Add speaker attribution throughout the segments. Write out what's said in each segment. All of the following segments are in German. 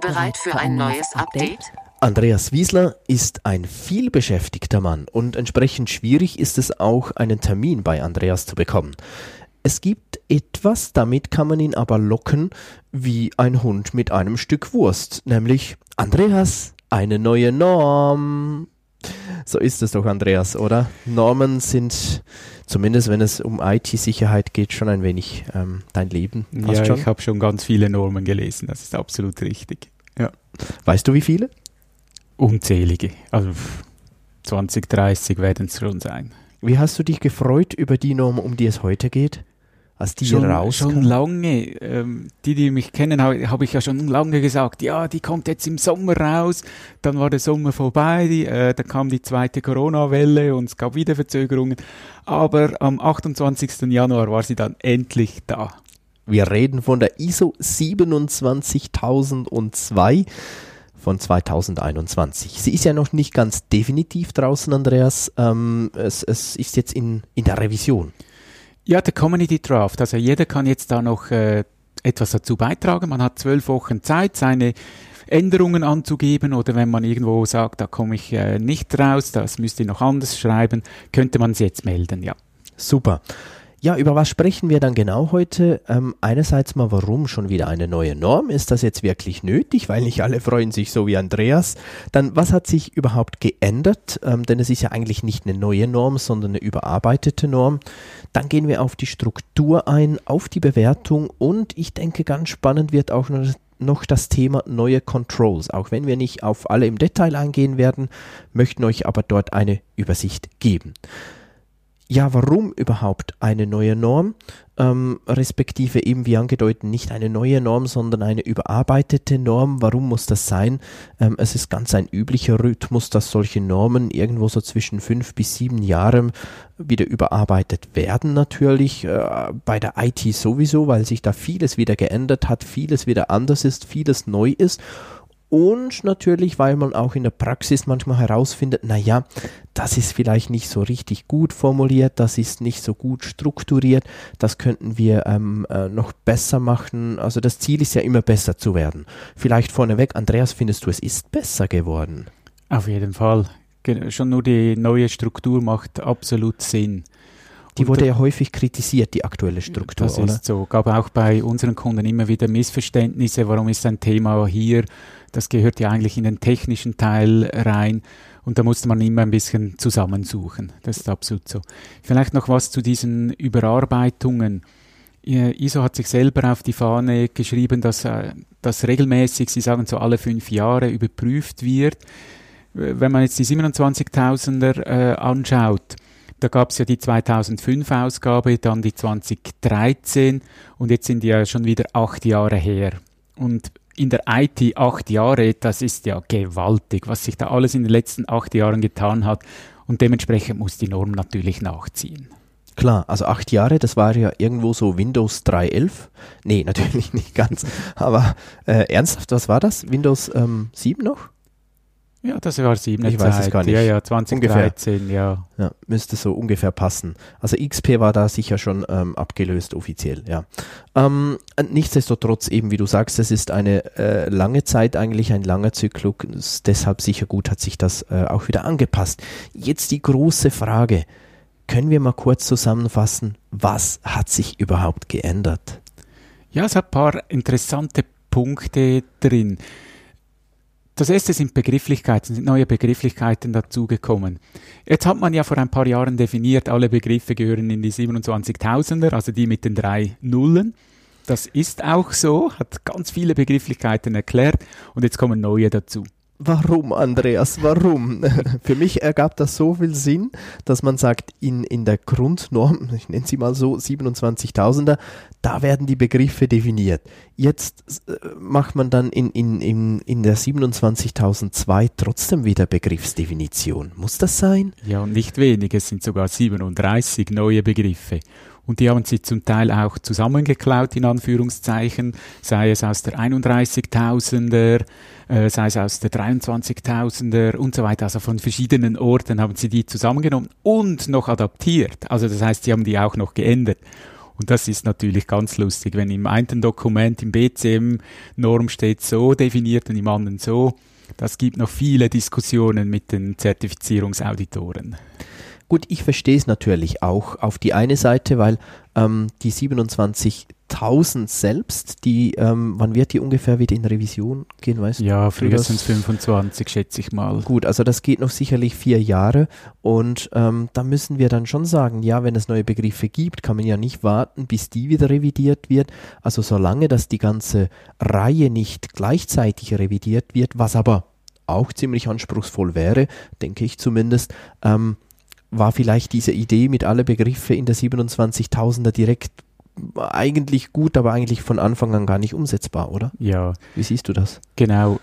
Speaker 1: Bereit für ein neues Update?
Speaker 2: Andreas Wiesler ist ein vielbeschäftigter Mann und entsprechend schwierig ist es auch, einen Termin bei Andreas zu bekommen. Es gibt etwas, damit kann man ihn aber locken wie ein Hund mit einem Stück Wurst, nämlich Andreas, eine neue Norm. So ist es doch, Andreas, oder? Normen sind, zumindest wenn es um IT-Sicherheit geht, schon ein wenig ähm, dein Leben.
Speaker 3: Passt ja, schon? ich habe schon ganz viele Normen gelesen, das ist absolut richtig. Ja.
Speaker 2: Weißt du, wie viele?
Speaker 3: Unzählige. Also 20, 30 werden es schon sein.
Speaker 2: Wie hast du dich gefreut über die Norm, um die es heute geht?
Speaker 3: als die schon, rauskam? Schon lange. Ähm, die, die mich kennen, habe hab ich ja schon lange gesagt, ja, die kommt jetzt im Sommer raus. Dann war der Sommer vorbei, die, äh, dann kam die zweite Corona-Welle und es gab wieder Verzögerungen. Aber am 28. Januar war sie dann endlich da.
Speaker 2: Wir reden von der ISO 27002 von 2021. Sie ist ja noch nicht ganz definitiv draußen, Andreas. Ähm, es, es ist jetzt in, in der Revision.
Speaker 3: Ja, der Community Draft. Also jeder kann jetzt da noch äh, etwas dazu beitragen. Man hat zwölf Wochen Zeit, seine Änderungen anzugeben oder wenn man irgendwo sagt, da komme ich äh, nicht raus, das müsste ich noch anders schreiben, könnte man es jetzt melden, ja.
Speaker 2: Super. Ja, über was sprechen wir dann genau heute? Ähm, einerseits mal, warum schon wieder eine neue Norm? Ist das jetzt wirklich nötig? Weil nicht alle freuen sich so wie Andreas. Dann, was hat sich überhaupt geändert? Ähm, denn es ist ja eigentlich nicht eine neue Norm, sondern eine überarbeitete Norm. Dann gehen wir auf die Struktur ein, auf die Bewertung und ich denke, ganz spannend wird auch noch noch das Thema neue Controls. Auch wenn wir nicht auf alle im Detail eingehen werden, möchten euch aber dort eine Übersicht geben ja, warum überhaupt eine neue Norm? Ähm, respektive eben wie angedeutet nicht eine neue Norm, sondern eine überarbeitete Norm. Warum muss das sein? Ähm, es ist ganz ein üblicher Rhythmus, dass solche Normen irgendwo so zwischen fünf bis sieben Jahren wieder überarbeitet werden natürlich. Äh, bei der IT sowieso, weil sich da vieles wieder geändert hat, vieles wieder anders ist, vieles neu ist und natürlich, weil man auch in der Praxis manchmal herausfindet, naja, das ist vielleicht nicht so richtig gut formuliert, das ist nicht so gut strukturiert, das könnten wir ähm, äh, noch besser machen. Also das Ziel ist ja immer besser zu werden. Vielleicht vorneweg, Andreas, findest du, es ist besser geworden?
Speaker 3: Auf jeden Fall. Schon nur die neue Struktur macht absolut Sinn.
Speaker 2: Die wurde ja häufig kritisiert, die aktuelle Struktur.
Speaker 3: Das oder? ist so. Gab auch bei unseren Kunden immer wieder Missverständnisse. Warum ist ein Thema hier? Das gehört ja eigentlich in den technischen Teil rein. Und da musste man immer ein bisschen zusammensuchen. Das ist absolut so. Vielleicht noch was zu diesen Überarbeitungen. ISO hat sich selber auf die Fahne geschrieben, dass äh, das regelmäßig, Sie sagen so alle fünf Jahre, überprüft wird. Wenn man jetzt die 27.000er äh, anschaut, da gab es ja die 2005-Ausgabe, dann die 2013 und jetzt sind die ja schon wieder acht Jahre her. Und in der IT acht Jahre, das ist ja gewaltig, was sich da alles in den letzten acht Jahren getan hat. Und dementsprechend muss die Norm natürlich nachziehen.
Speaker 2: Klar, also acht Jahre, das war ja irgendwo so Windows 3.11. Nee, natürlich nicht ganz. Aber äh, ernsthaft, was war das? Windows ähm, 7 noch?
Speaker 3: Ja, das war sieben.
Speaker 2: Ich weiß es gar nicht.
Speaker 3: Ja, ja, 2013, ja.
Speaker 2: ja. Müsste so ungefähr passen. Also XP war da sicher schon ähm, abgelöst offiziell, ja. Ähm, nichtsdestotrotz eben, wie du sagst, es ist eine äh, lange Zeit, eigentlich ein langer Zyklus. Deshalb sicher gut hat sich das äh, auch wieder angepasst. Jetzt die große Frage. Können wir mal kurz zusammenfassen, was hat sich überhaupt geändert?
Speaker 3: Ja, es hat ein paar interessante Punkte drin. Das erste sind Begrifflichkeiten, sind neue Begrifflichkeiten dazugekommen. Jetzt hat man ja vor ein paar Jahren definiert, alle Begriffe gehören in die 27.000er, also die mit den drei Nullen. Das ist auch so, hat ganz viele Begrifflichkeiten erklärt und jetzt kommen neue dazu.
Speaker 2: Warum, Andreas? Warum? Für mich ergab das so viel Sinn, dass man sagt, in, in der Grundnorm, ich nenne sie mal so, 27.000er, da werden die Begriffe definiert. Jetzt äh, macht man dann in, in, in, in der 27.002 trotzdem wieder Begriffsdefinition. Muss das sein?
Speaker 3: Ja, und nicht wenig, es sind sogar 37 neue Begriffe. Und die haben sie zum Teil auch zusammengeklaut, in Anführungszeichen, sei es aus der 31.000er, äh, sei es aus der 23.000er und so weiter. Also von verschiedenen Orten haben sie die zusammengenommen und noch adaptiert. Also das heißt, sie haben die auch noch geändert. Und das ist natürlich ganz lustig, wenn im einen Dokument im BCM-Norm steht so definiert und im anderen so. Das gibt noch viele Diskussionen mit den Zertifizierungsauditoren.
Speaker 2: Gut, ich verstehe es natürlich auch auf die eine Seite, weil ähm, die 27.000 selbst, die, ähm, wann wird die ungefähr wieder in Revision gehen, weißt
Speaker 3: Ja, frühestens 25, schätze ich mal.
Speaker 2: Gut, also das geht noch sicherlich vier Jahre und ähm, da müssen wir dann schon sagen, ja, wenn es neue Begriffe gibt, kann man ja nicht warten, bis die wieder revidiert wird. Also solange dass die ganze Reihe nicht gleichzeitig revidiert wird, was aber auch ziemlich anspruchsvoll wäre, denke ich zumindest, ähm, war vielleicht diese Idee mit alle Begriffe in der 27.000er direkt eigentlich gut, aber eigentlich von Anfang an gar nicht umsetzbar, oder?
Speaker 3: Ja.
Speaker 2: Wie siehst du das?
Speaker 3: Genau.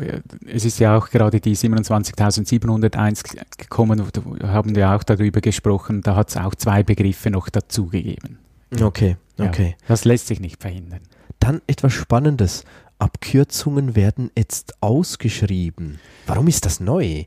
Speaker 3: Es ist ja auch gerade die 27.701 gekommen, haben wir auch darüber gesprochen, da hat es auch zwei Begriffe noch dazugegeben.
Speaker 2: Okay, okay.
Speaker 3: Ja, das lässt sich nicht verhindern.
Speaker 2: Dann etwas Spannendes. Abkürzungen werden jetzt ausgeschrieben. Warum ist das neu?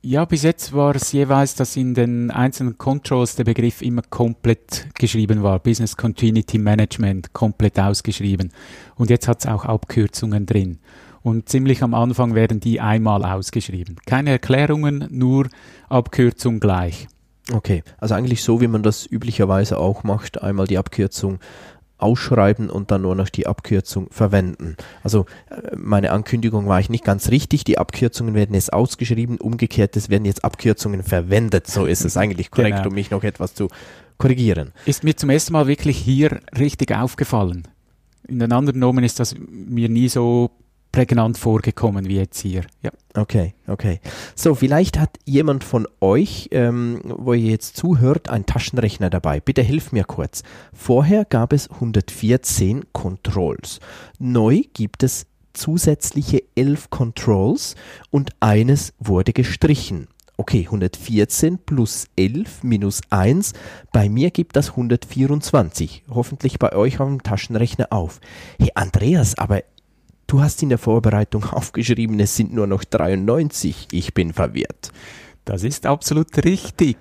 Speaker 3: Ja, bis jetzt war es jeweils, dass in den einzelnen Controls der Begriff immer komplett geschrieben war. Business Continuity Management komplett ausgeschrieben. Und jetzt hat es auch Abkürzungen drin. Und ziemlich am Anfang werden die einmal ausgeschrieben. Keine Erklärungen, nur Abkürzung gleich.
Speaker 2: Okay, also eigentlich so, wie man das üblicherweise auch macht, einmal die Abkürzung ausschreiben und dann nur noch die Abkürzung verwenden. Also äh, meine Ankündigung war ich nicht ganz richtig. Die Abkürzungen werden jetzt ausgeschrieben, umgekehrt, es werden jetzt Abkürzungen verwendet. So ist es eigentlich korrekt, genau. um mich noch etwas zu korrigieren.
Speaker 3: Ist mir zum ersten Mal wirklich hier richtig aufgefallen. In den anderen Nomen ist das mir nie so prägnant vorgekommen wie jetzt hier. Ja.
Speaker 2: Okay, okay. So, vielleicht hat jemand von euch, ähm, wo ihr jetzt zuhört, einen Taschenrechner dabei. Bitte hilf mir kurz. Vorher gab es 114 Controls. Neu gibt es zusätzliche 11 Controls und eines wurde gestrichen. Okay, 114 plus 11 minus 1. Bei mir gibt das 124. Hoffentlich bei euch auf dem Taschenrechner auf. Hey Andreas, aber Du hast in der Vorbereitung aufgeschrieben, es sind nur noch 93. Ich bin verwirrt.
Speaker 3: Das ist absolut richtig.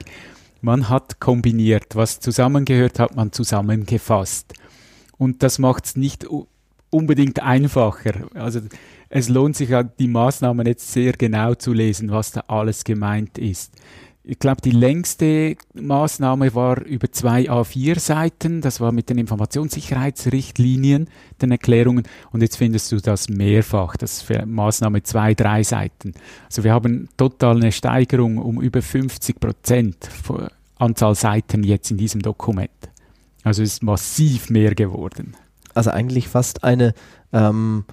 Speaker 3: Man hat kombiniert. Was zusammengehört, hat man zusammengefasst. Und das macht es nicht unbedingt einfacher. Also es lohnt sich die Maßnahmen jetzt sehr genau zu lesen, was da alles gemeint ist ich glaube, die längste Maßnahme war über zwei A4-Seiten. Das war mit den Informationssicherheitsrichtlinien, den Erklärungen. Und jetzt findest du das mehrfach. Das ist Maßnahme zwei, drei Seiten. Also wir haben total eine Steigerung um über 50 Prozent Anzahl Seiten jetzt in diesem Dokument. Also es ist massiv mehr geworden.
Speaker 2: Also eigentlich fast eine ähm,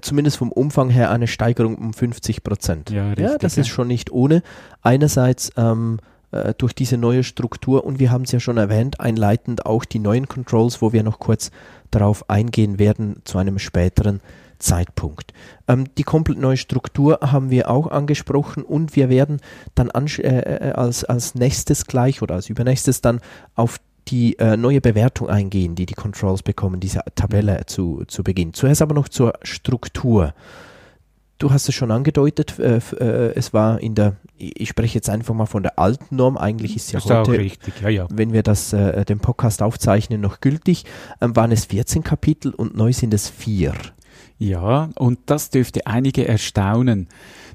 Speaker 2: zumindest vom Umfang her eine Steigerung um 50 Prozent. Ja, ja, das ja. ist schon nicht ohne. Einerseits ähm, äh, durch diese neue Struktur und wir haben es ja schon erwähnt, einleitend auch die neuen Controls, wo wir noch kurz darauf eingehen werden zu einem späteren Zeitpunkt. Ähm, die komplett neue Struktur haben wir auch angesprochen und wir werden dann äh, äh, als, als nächstes gleich oder als übernächstes dann auf die äh, neue Bewertung eingehen, die die Controls bekommen, diese Tabelle mhm. zu, zu Beginn. Zuerst aber noch zur Struktur. Du hast es schon angedeutet, äh, äh, es war in der, ich spreche jetzt einfach mal von der alten Norm, eigentlich ist ja ist heute,
Speaker 3: richtig, ja, ja.
Speaker 2: wenn wir das, äh, den Podcast aufzeichnen, noch gültig, ähm, waren es 14 Kapitel und neu sind es vier.
Speaker 3: Ja, und das dürfte einige erstaunen,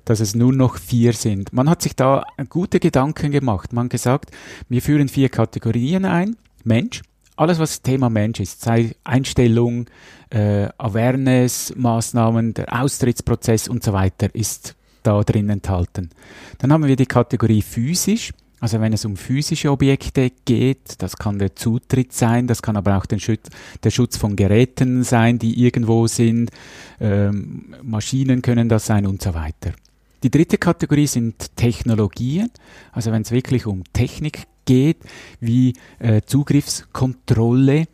Speaker 3: dass es nur noch vier sind. Man hat sich da gute Gedanken gemacht. Man hat gesagt, wir führen vier Kategorien ein. Mensch, alles was Thema Mensch ist, sei Einstellung, äh, Awareness-Maßnahmen, der Austrittsprozess und so weiter, ist da drin enthalten. Dann haben wir die Kategorie physisch, Also wenn es um physische Objekte geht, das kann der Zutritt sein, das kann aber auch Schutz, der Schutz von Geräten sein, die irgendwo sind, ähm, Maschinen können das sein und so weiter. Die dritte Kategorie sind Technologien, also wenn es wirklich um Technik geht, wie äh, Zugriffskontrolle,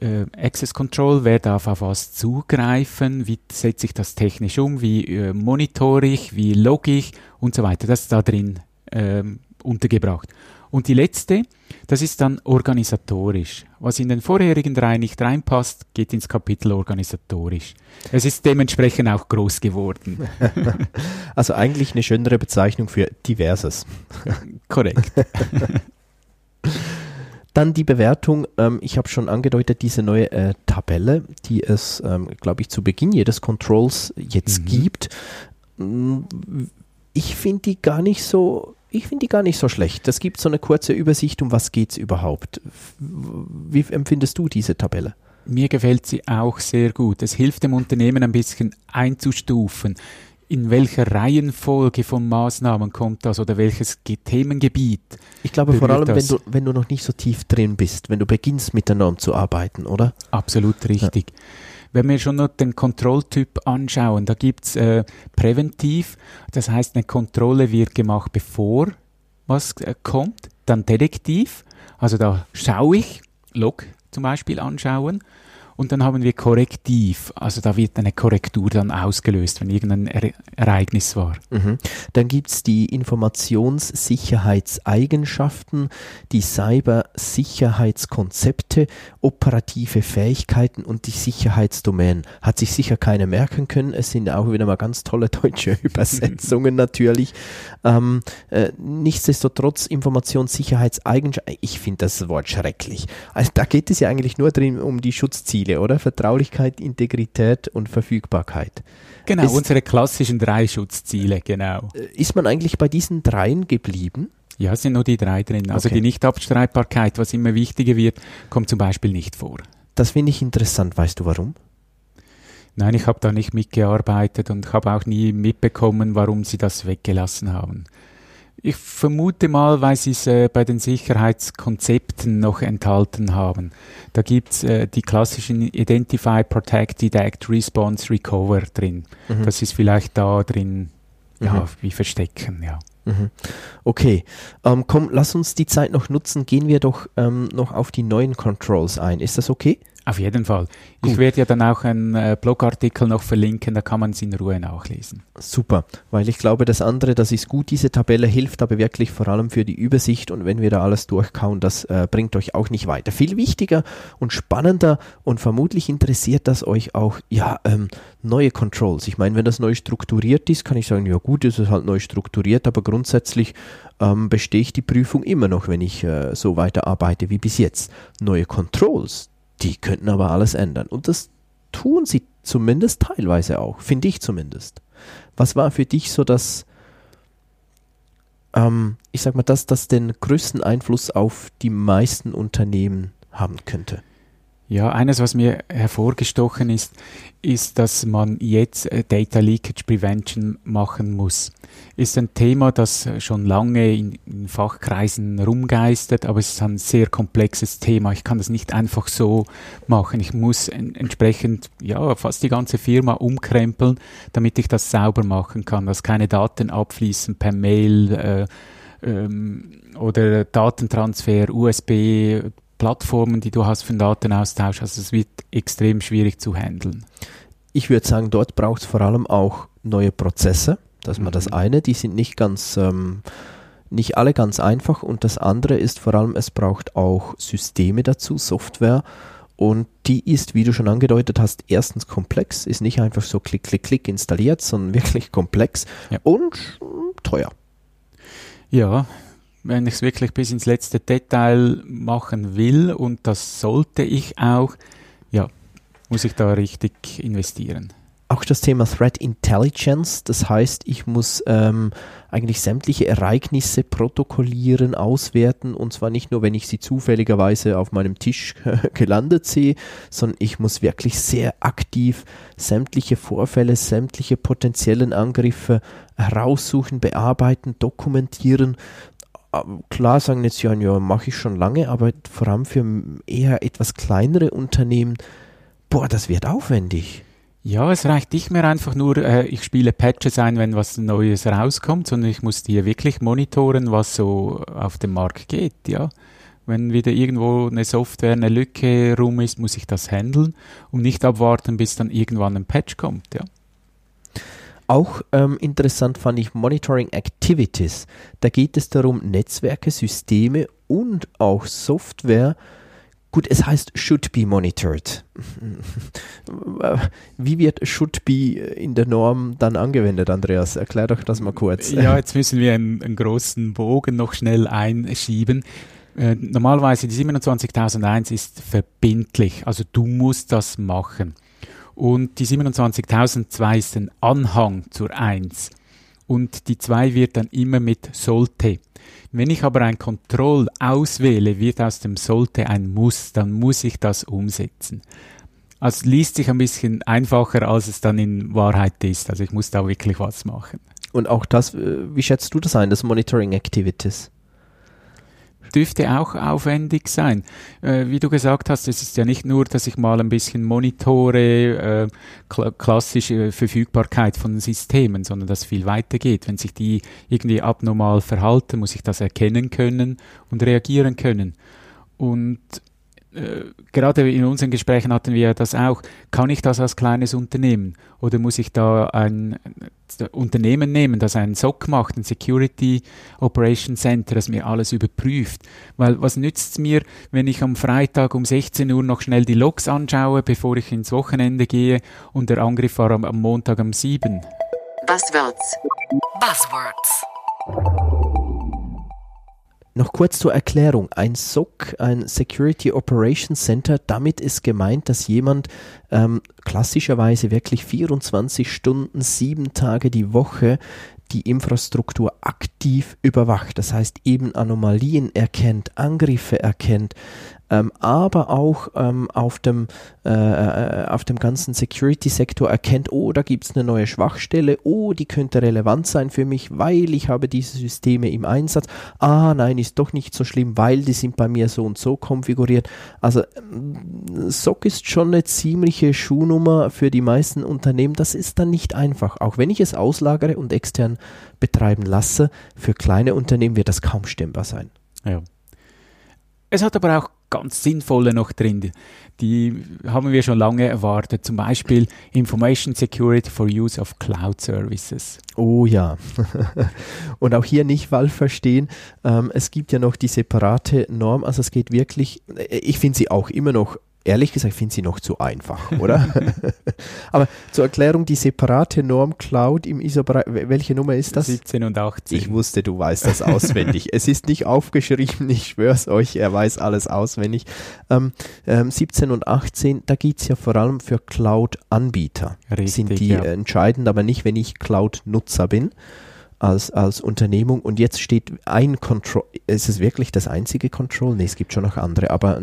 Speaker 3: äh, Access Control, wer darf auf was zugreifen, wie setze ich das technisch um, wie äh, monitor ich, wie logge ich und so weiter. Das ist da drin ähm, untergebracht. Und die letzte, das ist dann organisatorisch. Was in den vorherigen drei nicht reinpasst, geht ins Kapitel organisatorisch. Es ist dementsprechend auch groß geworden.
Speaker 2: Also eigentlich eine schönere Bezeichnung für diverses.
Speaker 3: Korrekt.
Speaker 2: Dann die Bewertung, ähm, ich habe schon angedeutet, diese neue äh, Tabelle, die es, ähm, glaube ich, zu Beginn jedes Controls jetzt mhm. gibt. Mm, ich finde die gar nicht so, ich finde die gar nicht so schlecht. Das gibt so eine kurze Übersicht, um was geht es überhaupt. Wie empfindest du diese Tabelle?
Speaker 3: Mir gefällt sie auch sehr gut. Es hilft dem Unternehmen ein bisschen einzustufen in welcher Reihenfolge von Maßnahmen kommt das oder welches Themengebiet?
Speaker 2: Ich glaube vor allem, wenn du, wenn du noch nicht so tief drin bist, wenn du beginnst mit der Norm zu arbeiten, oder?
Speaker 3: Absolut richtig. Ja. Wenn wir schon noch den Kontrolltyp anschauen, da gibt's äh, präventiv, das heißt eine Kontrolle wird gemacht, bevor was äh, kommt, dann detektiv, also da schaue ich, Log zum Beispiel anschauen und dann haben wir Korrektiv, also da wird eine Korrektur dann ausgelöst, wenn irgendein er Ereignis war.
Speaker 2: Mhm. Dann gibt es die Informationssicherheitseigenschaften, die Cybersicherheitskonzepte, operative Fähigkeiten und die Sicherheitsdomänen. Hat sich sicher keiner merken können. Es sind auch wieder mal ganz tolle deutsche Übersetzungen natürlich. Ähm, äh, nichtsdestotrotz Informationssicherheitseigenschaften, ich finde das Wort schrecklich. Also da geht es ja eigentlich nur drin um die Schutzziele Ziele, oder? Vertraulichkeit, Integrität und Verfügbarkeit.
Speaker 3: Genau, ist, unsere klassischen drei Schutzziele, genau.
Speaker 2: Äh, ist man eigentlich bei diesen dreien geblieben?
Speaker 3: Ja, es sind nur die drei drin. Also okay. die Nichtabstreitbarkeit, was immer wichtiger wird, kommt zum Beispiel nicht vor.
Speaker 2: Das finde ich interessant. Weißt du warum?
Speaker 3: Nein, ich habe da nicht mitgearbeitet und habe auch nie mitbekommen, warum sie das weggelassen haben. Ich vermute mal, weil sie es äh, bei den Sicherheitskonzepten noch enthalten haben. Da gibt's äh, die klassischen Identify, Protect, Detect, Response, Recover drin. Mhm. Das ist vielleicht da drin, ja, mhm. wie verstecken, ja.
Speaker 2: Mhm. Okay, ähm, komm, lass uns die Zeit noch nutzen. Gehen wir doch ähm, noch auf die neuen Controls ein. Ist das okay?
Speaker 3: Auf jeden Fall. Gut. Ich werde ja dann auch einen äh, Blogartikel noch verlinken, da kann man es in Ruhe nachlesen.
Speaker 2: Super, weil ich glaube, das andere, das ist gut, diese Tabelle hilft aber wirklich vor allem für die Übersicht und wenn wir da alles durchkauen, das äh, bringt euch auch nicht weiter. Viel wichtiger und spannender und vermutlich interessiert das euch auch, ja, ähm, neue Controls. Ich meine, wenn das neu strukturiert ist, kann ich sagen, ja gut, ist es halt neu strukturiert, aber grundsätzlich ähm, bestehe ich die Prüfung immer noch, wenn ich äh, so weiter arbeite wie bis jetzt. Neue Controls, die könnten aber alles ändern. Und das tun sie zumindest teilweise auch, finde ich zumindest. Was war für dich so das, ähm, ich sag mal, das, das den größten Einfluss auf die meisten Unternehmen haben könnte?
Speaker 3: Ja, eines, was mir hervorgestochen ist, ist, dass man jetzt äh, Data Leakage Prevention machen muss. Ist ein Thema, das schon lange in, in, Fachkreisen rumgeistert, aber es ist ein sehr komplexes Thema. Ich kann das nicht einfach so machen. Ich muss en entsprechend ja fast die ganze Firma umkrempeln, damit ich das sauber machen kann, dass keine Daten abfließen per Mail äh, ähm, oder Datentransfer, USB, Plattformen, die du hast für den Datenaustausch. Also es wird extrem schwierig zu handeln.
Speaker 2: Ich würde sagen, dort braucht es vor allem auch neue Prozesse. Das ist mal das mhm. eine. Die sind nicht ganz, ähm, nicht alle ganz einfach. Und das andere ist vor allem, es braucht auch Systeme dazu, Software. Und die ist, wie du schon angedeutet hast, erstens komplex, ist nicht einfach so klick, klick, klick installiert, sondern wirklich komplex ja. und teuer.
Speaker 3: Ja, wenn ich es wirklich bis ins letzte Detail machen will und das sollte ich auch, ja, muss ich da richtig investieren.
Speaker 2: Auch das Thema Threat Intelligence, das heißt, ich muss ähm, eigentlich sämtliche Ereignisse protokollieren, auswerten und zwar nicht nur, wenn ich sie zufälligerweise auf meinem Tisch gelandet sehe, sondern ich muss wirklich sehr aktiv sämtliche Vorfälle, sämtliche potenziellen Angriffe heraussuchen, bearbeiten, dokumentieren klar sagen jetzt ja, ja, mache ich schon lange, aber vor allem für eher etwas kleinere Unternehmen, boah, das wird aufwendig.
Speaker 3: Ja, es reicht nicht mehr einfach nur, äh, ich spiele Patches ein, wenn was Neues rauskommt, sondern ich muss hier wirklich monitoren, was so auf dem Markt geht, ja. Wenn wieder irgendwo eine Software, eine Lücke rum ist, muss ich das handeln und nicht abwarten, bis dann irgendwann ein Patch kommt, ja.
Speaker 2: Auch ähm, interessant fand ich Monitoring Activities. Da geht es darum, Netzwerke, Systeme und auch Software Gut, es heißt should be monitored. Wie wird should be in der Norm dann angewendet, Andreas? Erklär doch das mal kurz.
Speaker 3: Ja, jetzt müssen wir einen, einen großen Bogen noch schnell einschieben. Äh, normalerweise die 27001 ist verbindlich, also du musst das machen. Und die 27002 ist ein Anhang zur 1. Und die 2 wird dann immer mit sollte. Wenn ich aber ein Control auswähle, wird aus dem sollte ein muss, dann muss ich das umsetzen. Also liest sich ein bisschen einfacher, als es dann in Wahrheit ist. Also ich muss da wirklich was machen.
Speaker 2: Und auch das, äh, wie schätzt du das ein, das Monitoring Activities?
Speaker 3: Dürfte auch aufwendig sein. Äh, wie du gesagt hast, es ist ja nicht nur, dass ich mal ein bisschen monitore, äh, kl klassische Verfügbarkeit von Systemen, sondern dass viel weiter geht. Wenn sich die irgendwie abnormal verhalten, muss ich das erkennen können und reagieren können. Und äh, gerade in unseren Gesprächen hatten wir das auch, kann ich das als kleines Unternehmen oder muss ich da ein Unternehmen nehmen, das einen SOC macht, ein Security Operation Center, das mir alles überprüft? Weil was nützt es mir, wenn ich am Freitag um 16 Uhr noch schnell die Logs anschaue, bevor ich ins Wochenende gehe und der Angriff war am, am Montag um 7?
Speaker 1: Buzzwords. Buzzwords.
Speaker 2: Noch kurz zur Erklärung. Ein SOC, ein Security Operations Center, damit ist gemeint, dass jemand ähm, klassischerweise wirklich 24 Stunden, sieben Tage die Woche die Infrastruktur aktiv überwacht. Das heißt eben Anomalien erkennt, Angriffe erkennt, ähm, aber auch ähm, auf, dem, äh, äh, auf dem ganzen Security-Sektor erkennt, oh, da gibt es eine neue Schwachstelle, oh, die könnte relevant sein für mich, weil ich habe diese Systeme im Einsatz. Ah, nein, ist doch nicht so schlimm, weil die sind bei mir so und so konfiguriert. Also ähm, SOC ist schon eine ziemliche Schuhnummer für die meisten Unternehmen. Das ist dann nicht einfach. Auch wenn ich es auslagere und extern betreiben lasse, für kleine Unternehmen wird das kaum stemmbar sein.
Speaker 3: Ja. Es hat aber auch ganz sinnvolle noch drin. Die haben wir schon lange erwartet. Zum Beispiel Information Security for Use of Cloud Services.
Speaker 2: Oh ja. Und auch hier nicht Wahl verstehen. Ähm, es gibt ja noch die separate Norm. Also es geht wirklich, ich finde sie auch immer noch ehrlich gesagt, finde sie noch zu einfach, oder? Aber zur Erklärung, die separate Norm Cloud im ISO-Bereich, welche Nummer ist das?
Speaker 3: 17 und 18.
Speaker 2: Ich wusste, du weißt das auswendig. es ist nicht aufgeschrieben, ich schwör's euch, er weiß alles auswendig. Ähm, ähm, 17 und 18, da geht es ja vor allem für Cloud-Anbieter. Sind die ja. entscheidend, aber nicht, wenn ich Cloud-Nutzer bin als, als Unternehmung und jetzt steht ein Control, ist es wirklich das einzige Control? Nee, es gibt schon noch andere, aber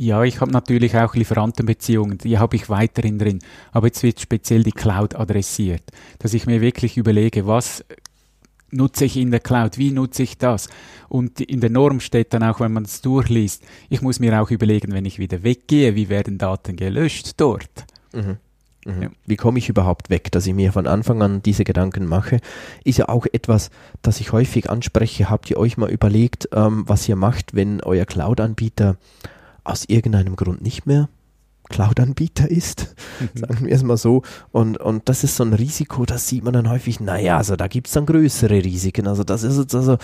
Speaker 3: ja, ich habe natürlich auch Lieferantenbeziehungen, die habe ich weiterhin drin. Aber jetzt wird speziell die Cloud adressiert, dass ich mir wirklich überlege, was nutze ich in der Cloud, wie nutze ich das? Und in der Norm steht dann auch, wenn man es durchliest, ich muss mir auch überlegen, wenn ich wieder weggehe, wie werden Daten gelöscht dort? Mhm.
Speaker 2: Mhm. Ja. Wie komme ich überhaupt weg, dass ich mir von Anfang an diese Gedanken mache, ist ja auch etwas, das ich häufig anspreche. Habt ihr euch mal überlegt, ähm, was ihr macht, wenn euer Cloud-Anbieter aus irgendeinem Grund nicht mehr Cloud-Anbieter ist, mhm. sagen wir es mal so. Und, und das ist so ein Risiko, das sieht man dann häufig, naja, also da gibt es dann größere Risiken. Also das ist jetzt also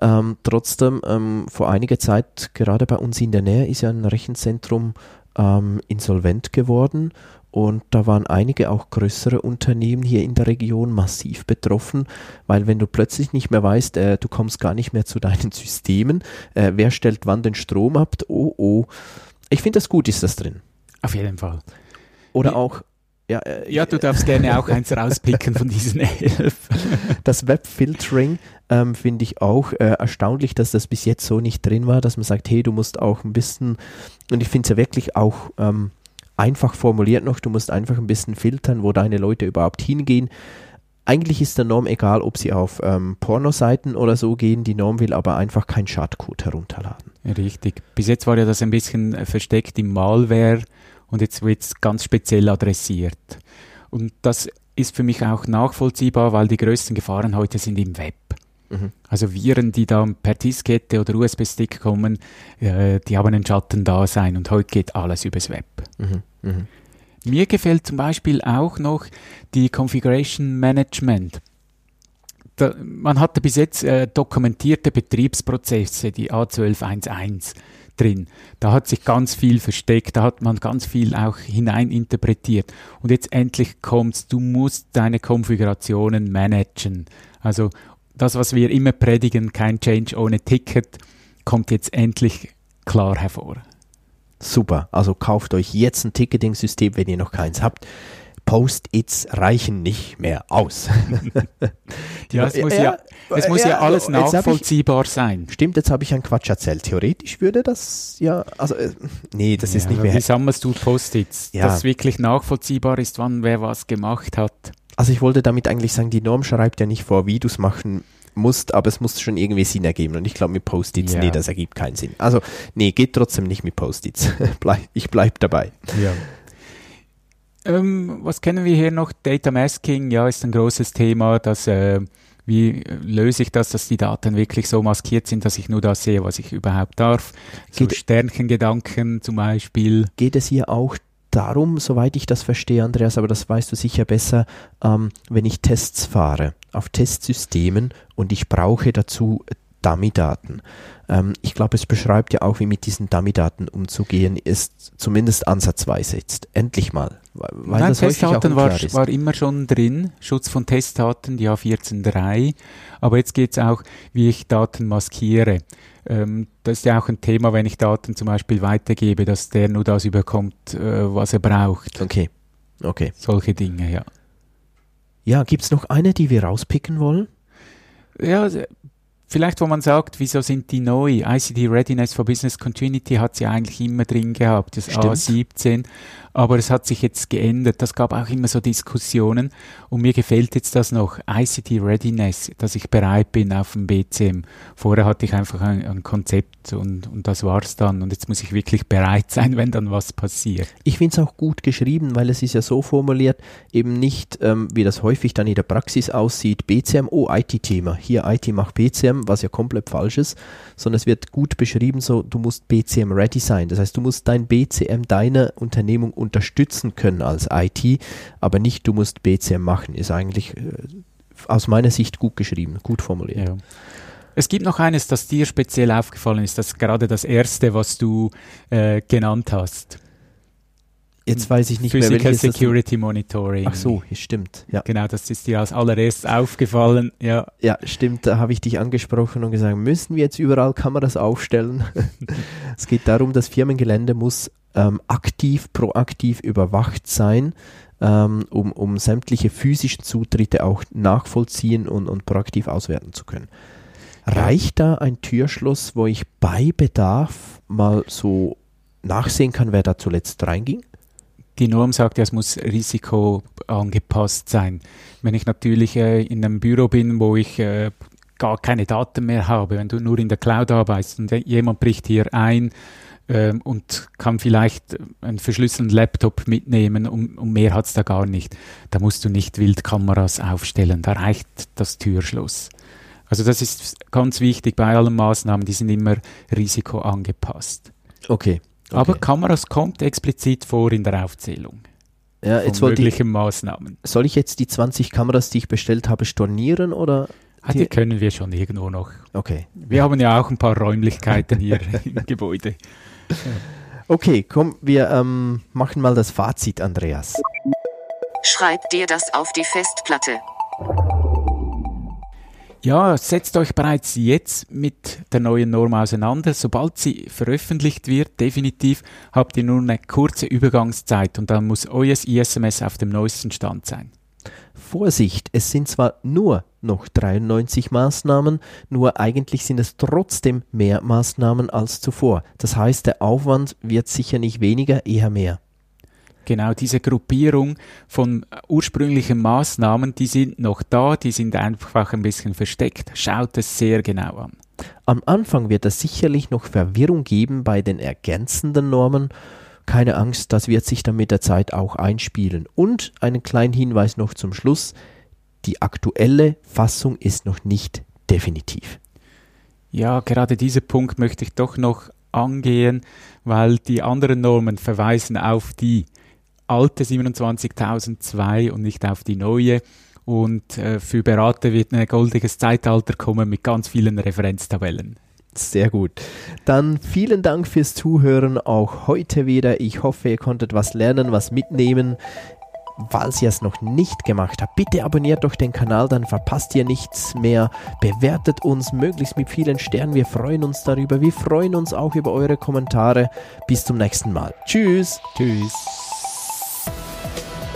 Speaker 2: ähm, trotzdem ähm, vor einiger Zeit, gerade bei uns in der Nähe, ist ja ein Rechenzentrum ähm, insolvent geworden und da waren einige auch größere Unternehmen hier in der Region massiv betroffen, weil wenn du plötzlich nicht mehr weißt, äh, du kommst gar nicht mehr zu deinen Systemen, äh, wer stellt wann den Strom ab, oh oh. Ich finde das gut, ist das drin.
Speaker 3: Auf jeden Fall.
Speaker 2: Oder auch
Speaker 3: ja, äh, ja, du darfst gerne auch eins rauspicken von diesen elf.
Speaker 2: Das Webfiltering ähm, finde ich auch äh, erstaunlich, dass das bis jetzt so nicht drin war, dass man sagt, hey, du musst auch ein bisschen, und ich finde es ja wirklich auch ähm, einfach formuliert noch, du musst einfach ein bisschen filtern, wo deine Leute überhaupt hingehen. eigentlich ist der Norm egal, ob sie auf ähm, Pornoseiten oder so gehen. Die Norm will aber einfach keinen Schadcode herunterladen.
Speaker 3: Richtig. Bis jetzt war ja das ein bisschen äh, versteckt im Malware und jetzt wird es ganz speziell adressiert. Und das ist für mich auch nachvollziehbar, weil die größten Gefahren heute sind im Web.
Speaker 2: Mhm.
Speaker 3: Also Viren, die da per Diskette oder USB-Stick kommen, äh, die haben ein Schattendasein und heute geht alles übers Web.
Speaker 2: Mhm. Mhm.
Speaker 3: Mir gefällt zum Beispiel auch noch die Configuration Management. Da, man hatte bis jetzt äh, dokumentierte Betriebsprozesse, die A1211 drin. Da hat sich ganz viel versteckt, da hat man ganz viel auch hineininterpretiert. Und jetzt endlich kommt's, du musst deine Konfigurationen managen. Also das, was wir immer predigen, kein Change ohne Ticket, kommt jetzt endlich klar hervor.
Speaker 2: Super. Also kauft euch jetzt ein Ticketing-System, wenn ihr noch keins habt. Post-its reichen nicht mehr aus.
Speaker 3: ja, es muss ja, es muss ja, alles nachvollziehbar
Speaker 2: ich,
Speaker 3: sein.
Speaker 2: Stimmt, jetzt habe ich einen Quatsch erzählt. Theoretisch würde das ja, also, äh, nee, das
Speaker 3: ja,
Speaker 2: ist nicht mehr.
Speaker 3: Wie sammelst du Post-its?
Speaker 2: Ja.
Speaker 3: Dass wirklich nachvollziehbar ist, wann wer was gemacht hat.
Speaker 2: Also ich wollte damit eigentlich sagen, die Norm schreibt ja nicht vor, wie du es machen musst, aber es muss schon irgendwie Sinn ergeben. Und ich glaube mit Post-its,
Speaker 3: Ja.
Speaker 2: nee, das ergibt keinen Sinn. Also, nee, geht trotzdem nicht mit Post-its. Ich bleib dabei.
Speaker 3: Ja. Ähm, was kennen wir hier noch? Data Masking, ja, ist ein großes Thema. Dass, äh, wie löse ich das, dass die Daten wirklich so maskiert sind, dass ich nur das sehe, was ich überhaupt darf? So
Speaker 2: Geht-
Speaker 3: Sternchengedanken zum Beispiel.
Speaker 2: Geht es hier auch darum, soweit ich das verstehe, Andreas, aber das weißt du sicher besser, ähm, wenn ich Tests fahre auf Testsystemen und ich brauche dazu Dummy-Daten. Ähm, ich glaube, es beschreibt ja auch, wie mit diesen Dummy-Daten umzugehen ist, zumindest ansatzweise jetzt. Endlich mal. Weil
Speaker 3: Nein,
Speaker 2: das
Speaker 3: Testdaten war, war immer schon drin, Schutz von Testdaten, ja 14.3, aber jetzt geht es auch, wie ich Daten maskiere. Ähm, das ist ja auch ein Thema, wenn ich Daten zum Beispiel weitergebe, dass der nur das überkommt, äh, was er braucht.
Speaker 2: Okay. Okay.
Speaker 3: Solche Dinge, ja.
Speaker 2: Ja, gibt es noch eine, die wir rauspicken wollen?
Speaker 3: Ja, vielleicht, wo man sagt, wieso sind die neu? ICT Readiness for Business Continuity hat sie eigentlich immer drin gehabt, das
Speaker 2: Stimmt.
Speaker 3: A17, aber es hat sich jetzt geändert. Das gab auch immer so Diskussionen und mir gefällt jetzt das noch, ICT Readiness, dass ich bereit bin auf dem BCM. Vorher hatte ich einfach ein, ein Konzept und, und das war's dann und jetzt muss ich wirklich bereit sein, wenn dann was passiert.
Speaker 2: Ich finde es auch gut geschrieben, weil es ist ja so formuliert, eben nicht, ähm, wie das häufig dann in der Praxis aussieht, BCM, oh, IT-Thema, hier IT macht BCM, was ja komplett falsch ist, sondern es wird gut beschrieben, so, du musst BCM ready sein. Das heißt, du musst dein BCM deiner Unternehmung unterstützen können als IT, aber nicht, du musst BCM machen. Ist eigentlich äh, aus meiner Sicht gut geschrieben, gut formuliert.
Speaker 3: Ja. Es gibt noch eines, das dir speziell aufgefallen ist, das ist gerade das erste, was du äh, genannt hast.
Speaker 2: Jetzt weiß ich nicht mehr,
Speaker 3: Physical
Speaker 2: welches das-
Speaker 3: Security Monitoring.
Speaker 2: Ach so, stimmt. Ja.
Speaker 3: Genau, das ist dir als allererstes aufgefallen. Ja,
Speaker 2: Ja, stimmt, da habe ich dich angesprochen und gesagt, müssen wir jetzt überall Kameras aufstellen? es geht darum, das Firmengelände muss ähm, aktiv, proaktiv überwacht sein, ähm, um, um sämtliche physischen Zutritte auch nachvollziehen und, und proaktiv auswerten zu können. Reicht da ein Türschloss, wo ich bei Bedarf mal so nachsehen kann, wer da zuletzt reinging?
Speaker 3: Die Norm sagt ja, es muss risikoangepasst sein. Wenn ich natürlich äh, in einem Büro bin, wo ich äh, gar keine Daten mehr habe, wenn du nur in der Cloud arbeitest und jemand bricht hier ein ähm, und kann vielleicht einen verschlüsselten Laptop mitnehmen und, und mehr hat's da gar nicht, da musst du nicht Wildkameras aufstellen, da reicht das Türschloss. Also das ist ganz wichtig bei allen Maßnahmen, die sind immer risikoangepasst.
Speaker 2: Okay. Okay.
Speaker 3: Aber Kameras kommt explizit vor in der Aufzählung
Speaker 2: ja,
Speaker 3: von
Speaker 2: jetzt wollte ich,
Speaker 3: möglichen Maßnahmen.
Speaker 2: soll ich jetzt die 20 Kameras, die ich bestellt habe, stornieren oder?
Speaker 3: Ah, die können wir schon irgendwo noch.
Speaker 2: Okay.
Speaker 3: Wir haben ja auch ein paar Räumlichkeiten hier im Gebäude.
Speaker 2: Okay, komm, wir ähm, machen mal das Fazit, Andreas.
Speaker 1: Schreib dir das auf die Festplatte.
Speaker 3: Ja, setzt euch bereits jetzt mit der neuen Norm auseinander. Sobald sie veröffentlicht wird, definitiv habt ihr nur eine kurze Übergangszeit und dann muss euer ISMS auf dem neuesten Stand sein.
Speaker 2: Vorsicht, es sind zwar nur noch 93 Maßnahmen, nur eigentlich sind es trotzdem mehr Maßnahmen als zuvor. Das heißt, der Aufwand wird sicher nicht weniger, eher mehr.
Speaker 3: Genau, diese Gruppierung von ursprünglichen Maßnahmen, die sind noch da, die sind einfach ein bisschen versteckt. Schaut es sehr genau an.
Speaker 2: Am Anfang wird es sicherlich noch Verwirrung geben bei den ergänzenden Normen. Keine Angst, das wird sich dann mit der Zeit auch einspielen. Und einen kleinen Hinweis noch zum Schluss. Die aktuelle Fassung ist noch nicht definitiv.
Speaker 3: Ja, gerade diesen Punkt möchte ich doch noch angehen, weil die anderen Normen verweisen auf die alte 27002 und nicht auf die neue. Und äh, für Berater wird ein goldiges Zeitalter kommen mit ganz vielen Referenztabellen.
Speaker 2: Sehr gut. Dann vielen Dank fürs Zuhören auch heute wieder. Ich hoffe, ihr konntet was lernen, was mitnehmen. Falls ihr es noch nicht gemacht habt, bitte abonniert doch den Kanal, dann verpasst ihr nichts mehr. Bewertet uns möglichst mit vielen Sternen. Wir freuen uns darüber. Wir freuen uns auch über eure Kommentare. Bis zum nächsten Mal. Tschüss.
Speaker 3: Tschüss.